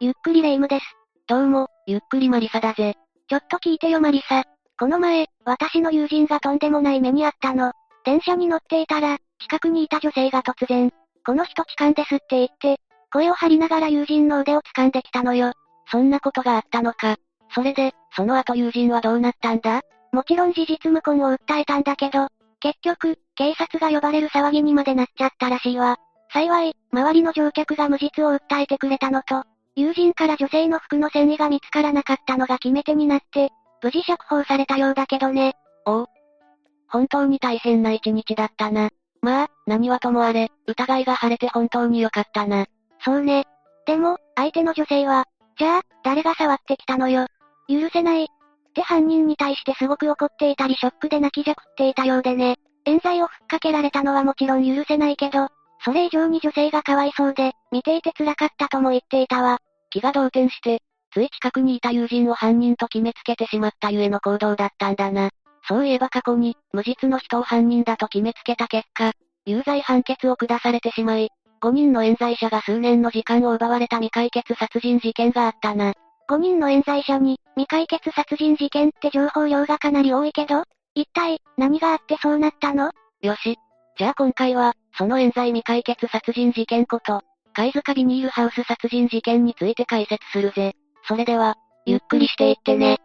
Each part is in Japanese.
ゆっくりレ夢ムです。どうも、ゆっくりマリサだぜ。ちょっと聞いてよマリサ。この前、私の友人がとんでもない目にあったの。電車に乗っていたら、近くにいた女性が突然、この人痴漢ですって言って、声を張りながら友人の腕を掴んできたのよ。そんなことがあったのか。それで、その後友人はどうなったんだ？もちろん事実無根を訴えたんだけど、結局、警察が呼ばれる騒ぎにまでなっちゃったらしいわ。幸い、周りの乗客が無実を訴えてくれたのと、友人から女性の服の繊維が見つからなかったのが決め手になって、無事釈放されたようだけどね。おう。本当に大変な一日だったな。まあ、何はともあれ、疑いが晴れて本当によかったな。そうね。でも、相手の女性は、じゃあ、誰が触ってきたのよ。許せない。って犯人に対してすごく怒っていたりショックで泣きじゃくっていたようでね。冤罪をふっかけられたのはもちろん許せないけど、それ以上に女性がかわいそうで、見ていて辛かったとも言っていたわ。気が動転して、つい近くにいた友人を犯人と決めつけてしまったゆえの行動だったんだな。そういえば過去に、無実の人を犯人だと決めつけた結果、有罪判決を下されてしまい、5人の冤罪者が数年の時間を奪われた未解決殺人事件があったな。5人の冤罪者に、未解決殺人事件って情報量がかなり多いけど、一体、何があってそうなったの？よし。じゃあ今回は、その冤罪未解決殺人事件こと、貝塚ビニールハウス殺人事件について解説するぜ。それでは、ゆっくりしていってね。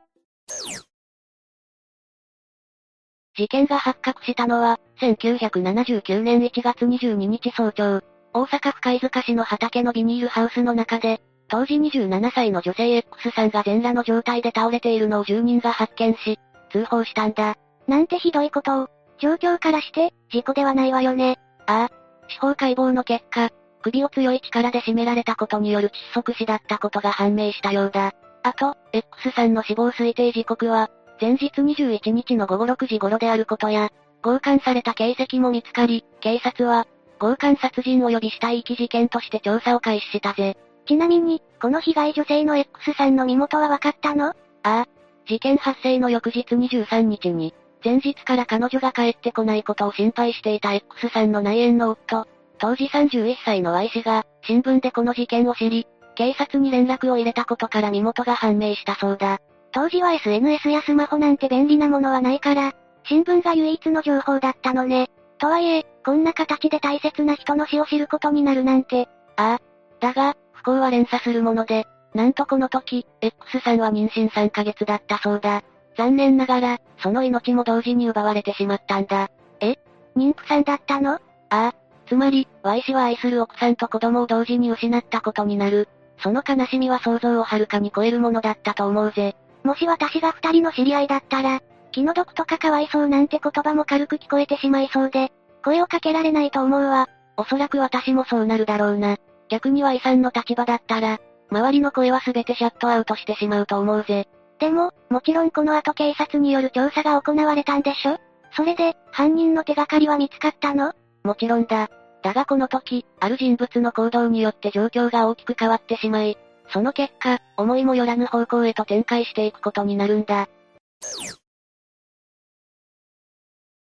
事件が発覚したのは、1979年1月22日早朝、大阪府貝塚市の畑のビニールハウスの中で、当時27歳の女性 X さんが全裸の状態で倒れているのを住人が発見し、通報したんだ。なんてひどいことを。状況からして、事故ではないわよね。ああ。司法解剖の結果、首を強い力で絞められたことによる窒息死だったことが判明したようだ。あと、X さんの死亡推定時刻は、前日21日の午後6時頃であることや、強姦された形跡も見つかり、警察は、強姦殺人及び死体遺棄事件として調査を開始したぜ。ちなみに、この被害女性の X さんの身元は分かったの？ああ。事件発生の翌日23日に、前日から彼女が帰ってこないことを心配していた X さんの内縁の夫、当時31歳の Y 氏が、新聞でこの事件を知り、警察に連絡を入れたことから身元が判明したそうだ。当時は SNS やスマホなんて便利なものはないから、新聞が唯一の情報だったのね。とはいえ、こんな形で大切な人の死を知ることになるなんて。ああ。だが、不幸は連鎖するもので、なんとこの時、X さんは妊娠3ヶ月だったそうだ。残念ながら、その命も同時に奪われてしまったんだ。え妊婦さんだったの？ああ。つまり、Y 氏は愛する奥さんと子供を同時に失ったことになる。その悲しみは想像をはるかに超えるものだったと思うぜ。もし私が二人の知り合いだったら、気の毒とかかわいそうなんて言葉も軽く聞こえてしまいそうで、声をかけられないと思うわ。おそらく私もそうなるだろうな。逆に Y さんの立場だったら、周りの声は全てシャットアウトしてしまうと思うぜ。でも、もちろんこの後警察による調査が行われたんでしょ？それで、犯人の手がかりは見つかったの？もちろんだ。だがこの時、ある人物の行動によって状況が大きく変わってしまい、その結果、思いもよらぬ方向へと展開していくことになるんだ。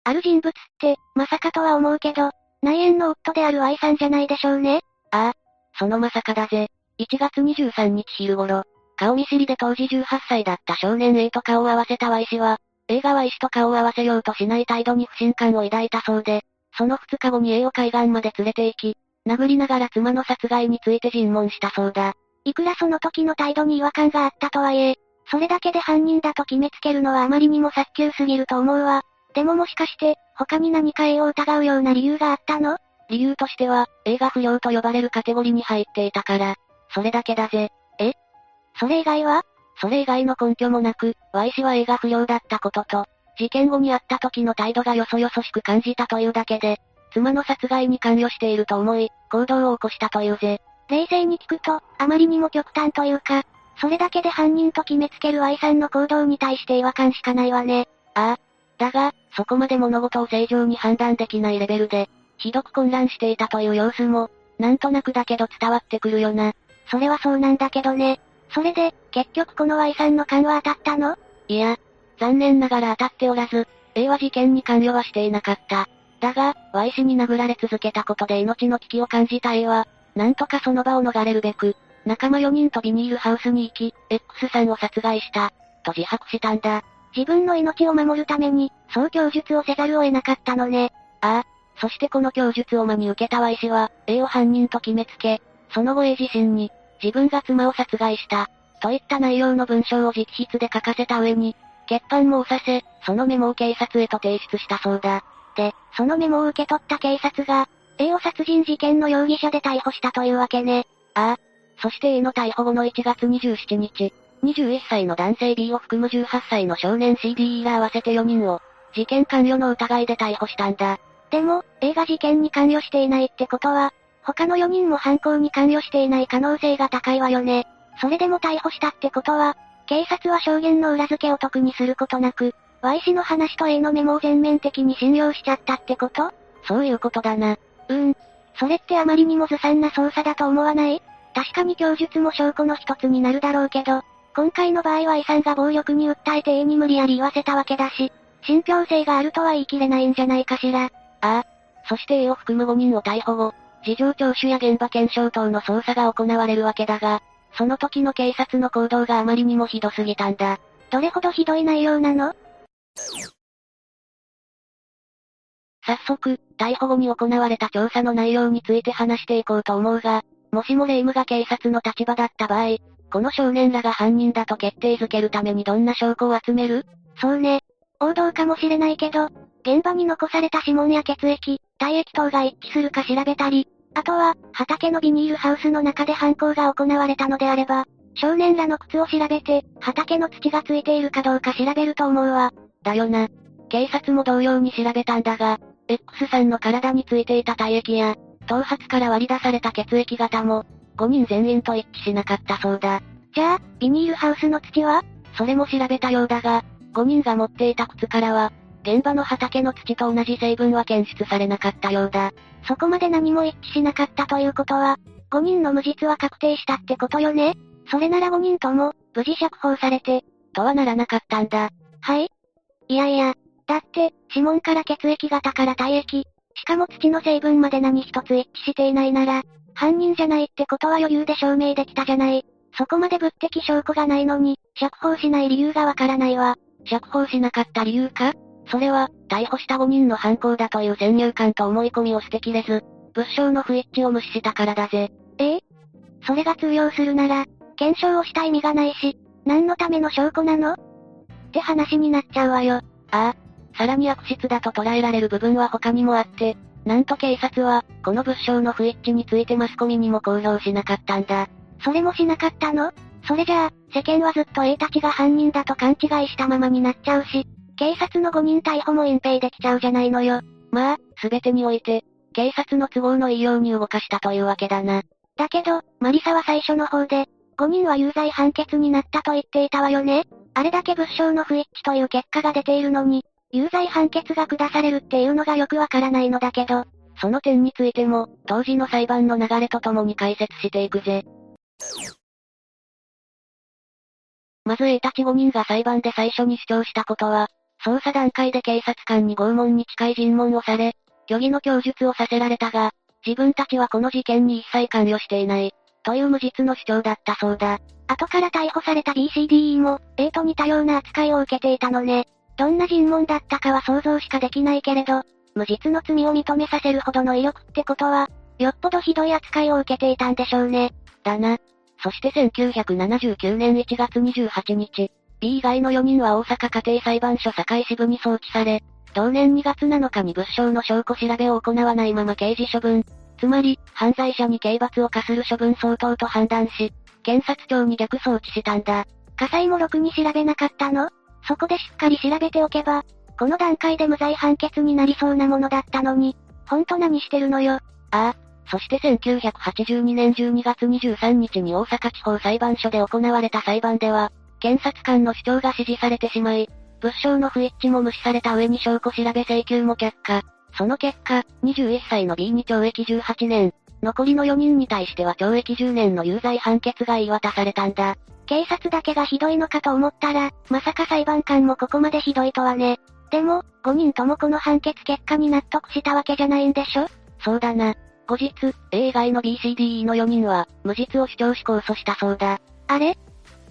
ある人物って、まさかとは思うけど、内縁の夫である愛さんじゃないでしょうね。ああ、そのまさかだぜ。1月23日昼頃、顔見知りで当時18歳だった少年 A と顔を合わせた Y 氏は、A が Y 氏と顔を合わせようとしない態度に不信感を抱いたそうで、その2日後に A を海岸まで連れて行き、殴りながら妻の殺害について尋問したそうだ。いくらその時の態度に違和感があったとはいえ、それだけで犯人だと決めつけるのはあまりにも早急すぎると思うわ。でももしかして、他に何か A を疑うような理由があったの？理由としては、A が不良と呼ばれるカテゴリーに入っていたから、それだけだぜ。え？それ以外は？それ以外の根拠もなく、Y 氏は A が不良だったことと、事件後に会った時の態度がよそよそしく感じたというだけで、妻の殺害に関与していると思い、行動を起こしたというぜ。冷静に聞くと、あまりにも極端というか、それだけで犯人と決めつける Y さんの行動に対して違和感しかないわね。ああ。だが、そこまで物事を正常に判断できないレベルで、ひどく混乱していたという様子も、なんとなくだけど伝わってくるよな。それはそうなんだけどね。それで、結局この Y さんの勘は当たったの？いや、残念ながら当たっておらず、A は事件に関与はしていなかった。だが、Y 氏に殴られ続けたことで命の危機を感じた A は、なんとかその場を逃れるべく、仲間4人とビニールハウスに行き、X さんを殺害した、と自白したんだ。自分の命を守るために、そう供述をせざるを得なかったのね。ああ。そしてこの供述を真に受けた Y 氏は、A を犯人と決めつけ、その後 A 自身に、自分が妻を殺害した、といった内容の文章を直筆で書かせた上に、欠板も押させ、そのメモを警察へと提出したそうだ。で、そのメモを受け取った警察が、A を殺人事件の容疑者で逮捕したというわけね。ああ。そして A の逮捕後の1月27日、21歳の男性 B を含む18歳の少年 CDE ら合わせて4人を、事件関与の疑いで逮捕したんだ。でも、A が事件に関与していないってことは、他の4人も犯行に関与していない可能性が高いわよね。それでも逮捕したってことは、警察は証言の裏付けを特にすることなく、Y 氏の話と A のメモを全面的に信用しちゃったってこと？そういうことだな。うーん。それってあまりにもずさんな捜査だと思わない？確かに供述も証拠の一つになるだろうけど、今回の場合は A さんが暴力に訴えて A に無理やり言わせたわけだし、信憑性があるとは言い切れないんじゃないかしら。ああ。そして A を含む5人を逮捕後、事情聴取や現場検証等の捜査が行われるわけだが、その時の警察の行動があまりにもひどすぎたんだ。どれほどひどい内容なの？早速、逮捕後に行われた調査の内容について話していこうと思うが、もしもレイムが警察の立場だった場合、この少年らが犯人だと決定づけるためにどんな証拠を集める？そうね。王道かもしれないけど、現場に残された指紋や血液、体液等が一致するか調べたり、あとは、畑のビニールハウスの中で犯行が行われたのであれば、少年らの靴を調べて、畑の土がついているかどうか調べると思うわ。だよな。警察も同様に調べたんだが、X さんの体についていた体液や、頭髪から割り出された血液型も、5人全員と一致しなかったそうだ。じゃあ、ビニールハウスの土は？それも調べたようだが、5人が持っていた靴からは、現場の畑の土と同じ成分は検出されなかったようだ。そこまで何も一致しなかったということは、5人の無実は確定したってことよね？それなら5人とも、無事釈放されて、とはならなかったんだ。はい？いやいや、だって、指紋から血液型から体液、しかも土の成分まで何一つ一致していないなら、犯人じゃないってことは余裕で証明できたじゃない。そこまで物的証拠がないのに、釈放しない理由がわからないわ。釈放しなかった理由か？それは、逮捕した5人の犯行だという先入観と思い込みを捨てきれず、物証の不一致を無視したからだぜ。え？えそれが通用するなら、検証をした意味がないし、何のための証拠なの？って話になっちゃうわよ。ああ。さらに悪質だと捉えられる部分は他にもあって、なんと警察は、この物証の不一致についてマスコミにも公表しなかったんだ。それもしなかったの？それじゃあ、世間はずっと A たちが犯人だと勘違いしたままになっちゃうし、警察の5人逮捕も隠蔽できちゃうじゃないのよ。まあ、すべてにおいて、警察の都合のいいように動かしたというわけだな。だけど、マリサは最初の方で、5人は有罪判決になったと言っていたわよねあれだけ物証の不一致という結果が出ているのに、有罪判決が下されるっていうのがよくわからないのだけど、その点についても、当時の裁判の流れとともに解説していくぜ。まず A たち5人が裁判で最初に主張したことは、捜査段階で警察官に拷問に近い尋問をされ、虚偽の供述をさせられたが、自分たちはこの事件に一切関与していない、という無実の主張だったそうだ。後から逮捕された BCDE も、A と似たような扱いを受けていたのね。どんな尋問だったかは想像しかできないけれど、無実の罪を認めさせるほどの威力ってことは、よっぽどひどい扱いを受けていたんでしょうね。だな。そして1979年1月28日、B 以外の4人は大阪家庭裁判所堺支部に送致され、同年2月7日に物証の証拠調べを行わないまま刑事処分、つまり、犯罪者に刑罰を課する処分相当と判断し、検察庁に逆送致したんだ。火災もろくに調べなかったの？そこでしっかり調べておけば、この段階で無罪判決になりそうなものだったのに、ほんと何してるのよ？ああ、そして1982年12月23日に大阪地方裁判所で行われた裁判では、検察官の主張が支持されてしまい、物証の不一致も無視された上に証拠調べ請求も却下。その結果、21歳の B に懲役18年、残りの4人に対しては懲役10年の有罪判決が言い渡されたんだ。警察だけがひどいのかと思ったら、まさか裁判官もここまでひどいとはね。でも、5人ともこの判決結果に納得したわけじゃないんでしょ？そうだな。後日、A 以外の BCDE の4人は、無実を主張し控訴したそうだ。あれ？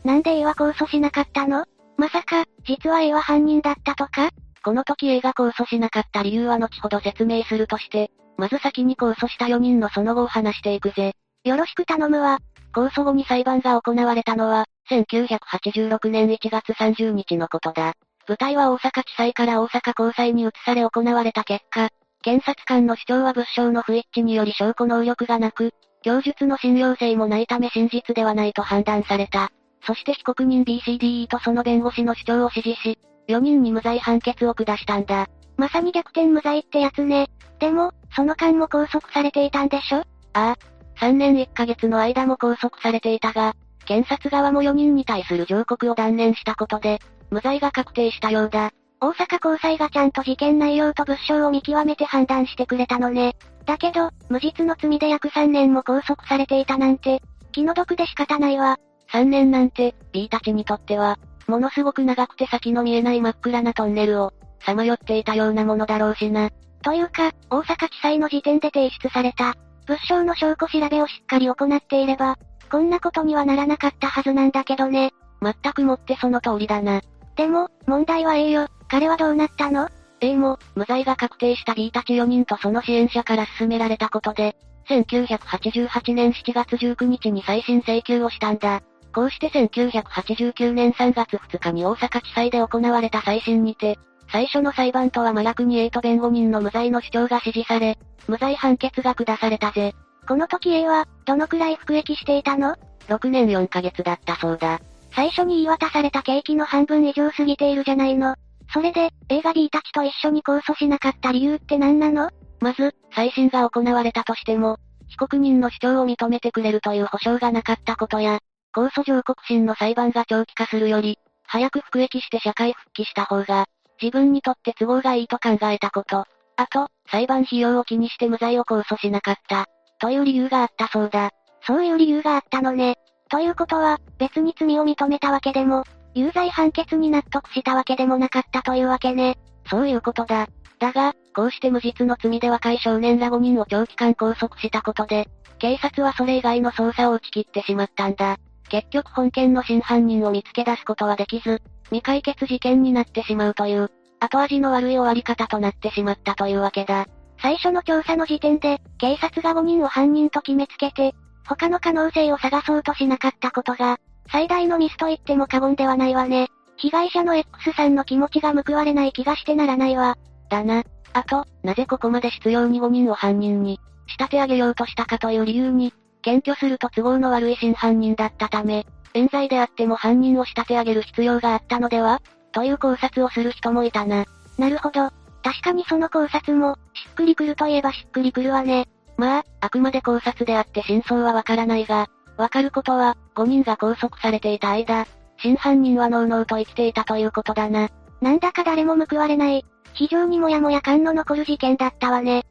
なんで A は控訴しなかったの？まさか、実は A は犯人だったとか？この時 A が控訴しなかった理由は後ほど説明するとして、まず先に控訴した4人のその後を話していくぜ。よろしく頼むわ。控訴後に裁判が行われたのは、1986年1月30日のことだ。舞台は大阪地裁から大阪高裁に移され行われた結果、検察官の主張は物証の不一致により証拠能力がなく、供述の信用性もないため真実ではないと判断された。そして被告人 BCDE とその弁護士の主張を支持し、4人に無罪判決を下したんだ。まさに逆転無罪ってやつね。でも、その間も拘束されていたんでしょ？ああ。3年1ヶ月の間も拘束されていたが、検察側も4人に対する上告を断念したことで、無罪が確定したようだ。大阪高裁がちゃんと事件内容と物証を見極めて判断してくれたのね。だけど、無実の罪で約3年も拘束されていたなんて、気の毒で仕方ないわ。3年なんて、B たちにとっては、ものすごく長くて先の見えない真っ暗なトンネルを、さまよっていたようなものだろうしな。というか、大阪地裁の時点で提出された、物証の証拠調べをしっかり行っていれば、こんなことにはならなかったはずなんだけどね。全くもってその通りだな。でも、問題は A よ。彼はどうなったの ?A も、無罪が確定した B たち4人とその支援者から勧められたことで、1988年7月19日に再審請求をしたんだ。こうして1989年3月2日に大阪地裁で行われた再審にて、最初の裁判とは真逆に A と弁護人の無罪の主張が支持され、無罪判決が下されたぜ。この時 A は、どのくらい服役していたの ?6 年4ヶ月だったそうだ。最初に言い渡された刑期の半分以上過ぎているじゃないの。それで、A が B たちと一緒に控訴しなかった理由って何なの？まず、再審が行われたとしても、被告人の主張を認めてくれるという保証がなかったことや、控訴上告審の裁判が長期化するより、早く服役して社会復帰した方が、自分にとって都合がいいと考えたこと。あと、裁判費用を気にして無罪を控訴しなかった。という理由があったそうだ。そういう理由があったのね。ということは、別に罪を認めたわけでも、有罪判決に納得したわけでもなかったというわけね。そういうことだ。だが、こうして無実の罪で若い少年ら5人を長期間拘束したことで、警察はそれ以外の捜査を打ち切ってしまったんだ。結局本件の真犯人を見つけ出すことはできず、未解決事件になってしまうという、後味の悪い終わり方となってしまったというわけだ。最初の調査の時点で、警察が5人を犯人と決めつけて、他の可能性を探そうとしなかったことが、最大のミスと言っても過言ではないわね。被害者の X さんの気持ちが報われない気がしてならないわ。だな。あと、なぜここまで執拗に5人を犯人に、仕立て上げようとしたかという理由に、検挙すると都合の悪い真犯人だったため、冤罪であっても犯人を仕立て上げる必要があったのでは？という考察をする人もいたな。なるほど。確かにその考察も、しっくりくるといえばしっくりくるわね。まあ、あくまで考察であって真相はわからないが、わかることは、5人が拘束されていた間、真犯人はのうのうと生きていたということだな。なんだか誰も報われない、非常にもやもや感の残る事件だったわね。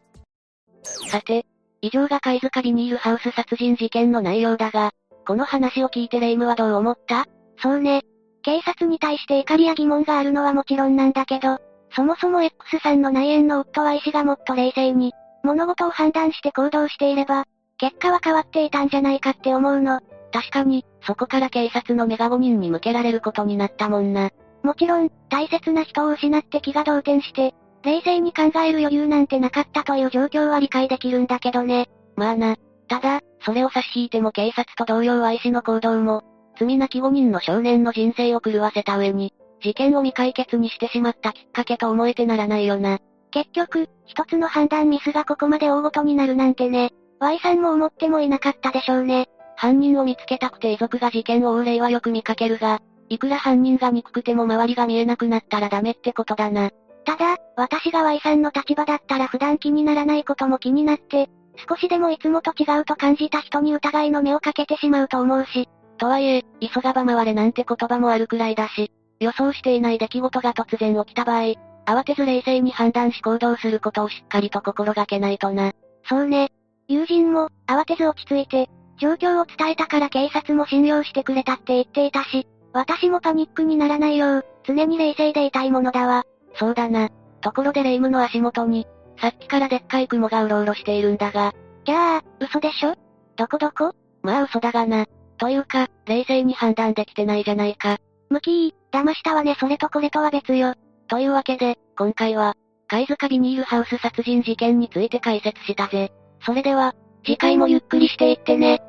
さて、以上が貝塚ビニールハウス殺人事件の内容だが、この話を聞いてレイムはどう思った？そうね。警察に対して怒りや疑問があるのはもちろんなんだけど、そもそも X さんの内縁の夫は医師がもっと冷静に、物事を判断して行動していれば、結果は変わっていたんじゃないかって思うの。確かに、そこから警察の目が5人に向けられることになったもんな。もちろん、大切な人を失って気が動転して、冷静に考える余裕なんてなかったという状況は理解できるんだけどね。まあな。ただ、それを差し引いても警察と同様愛しの行動も、罪なき5人の少年の人生を狂わせた上に、事件を未解決にしてしまったきっかけと思えてならないよな。結局、一つの判断ミスがここまで大ごとになるなんてね。Y さんも思ってもいなかったでしょうね。犯人を見つけたくて遺族が事件を追う例はよく見かけるが、いくら犯人が憎くても周りが見えなくなったらダメってことだな。ただ、私が Y さんの立場だったら普段気にならないことも気になって、少しでもいつもと違うと感じた人に疑いの目をかけてしまうと思うし。とはいえ、急がば回れなんて言葉もあるくらいだし、予想していない出来事が突然起きた場合、慌てず冷静に判断し行動することをしっかりと心がけないとな。そうね。友人も、慌てず落ち着いて、状況を伝えたから警察も信用してくれたって言っていたし、私もパニックにならないよう、常に冷静でいたいものだわ。そうだな。ところでレイムの足元に、さっきからでっかい雲がうろうろしているんだが、じゃあ、嘘でしょ？どこどこ？まあ嘘だがな。というか、冷静に判断できてないじゃないか。ムキー、騙したわねそれとこれとは別よ。というわけで、今回は、貝塚ビニールハウス殺人事件について解説したぜ。それでは、次回もゆっくりしていってね。